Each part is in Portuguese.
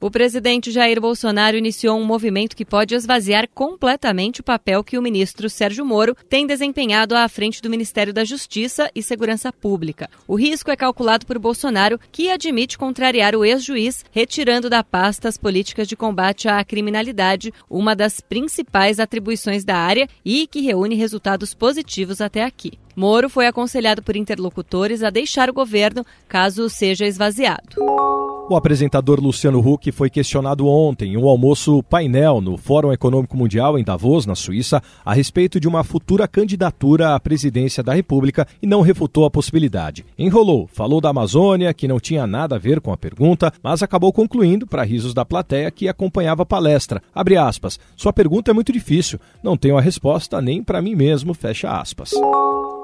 O presidente Jair Bolsonaro iniciou um movimento que pode esvaziar completamente o papel que o ministro Sérgio Moro tem desempenhado à frente do Ministério da Justiça e Segurança Pública. O risco é calculado por Bolsonaro, que admite contrariar o ex-juiz, retirando da pasta as políticas de combate à criminalidade, uma das principais atribuições da área e que reúne resultados positivos até aqui. Moro foi aconselhado por interlocutores a deixar o governo caso seja esvaziado. O apresentador Luciano Huck foi questionado ontem em um almoço painel no Fórum Econômico Mundial em Davos, na Suíça, a respeito de uma futura candidatura à presidência da República e não refutou a possibilidade. Enrolou, falou da Amazônia, que não tinha nada a ver com a pergunta, mas acabou concluindo, para risos da plateia que acompanhava a palestra. Abre aspas. Sua pergunta é muito difícil. Não tenho a resposta nem para mim mesmo. Fecha aspas.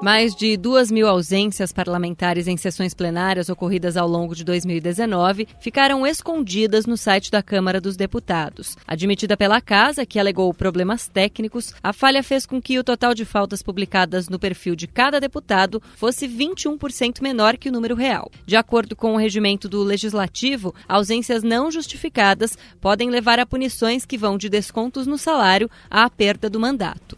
Mais de duas mil ausências parlamentares em sessões plenárias ocorridas ao longo de 2019 ficaram escondidas no site da Câmara dos Deputados. Admitida pela Casa, que alegou problemas técnicos, a falha fez com que o total de faltas publicadas no perfil de cada deputado fosse 21% menor que o número real. De acordo com o regimento do Legislativo, ausências não justificadas podem levar a punições que vão de descontos no salário à perda do mandato.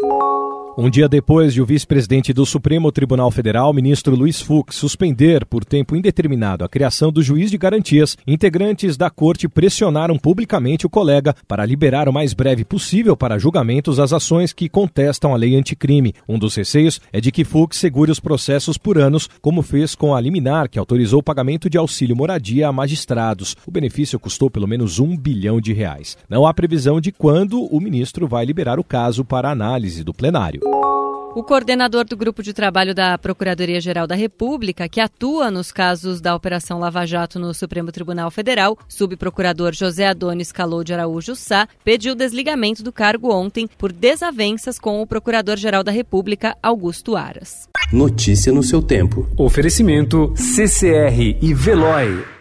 Um dia depois de o vice-presidente do Supremo Tribunal Federal, ministro Luiz Fux, suspender por tempo indeterminado a criação do juiz de garantias, integrantes da corte pressionaram publicamente o colega para liberar o mais breve possível para julgamentos as ações que contestam a lei anticrime. Um dos receios é de que Fux segure os processos por anos, como fez com a liminar que autorizou o pagamento de auxílio moradia a magistrados. O benefício custou pelo menos um bilhão de reais. Não há previsão de quando o ministro vai liberar o caso para análise do plenário. O coordenador do grupo de trabalho da Procuradoria-Geral da República, que atua nos casos da Operação Lava Jato no Supremo Tribunal Federal, subprocurador José Adonis Calou de Araújo Sá, pediu desligamento do cargo ontem por desavenças com o Procurador-Geral da República, Augusto Aras. Notícia no seu tempo. Oferecimento CCR e Veloy.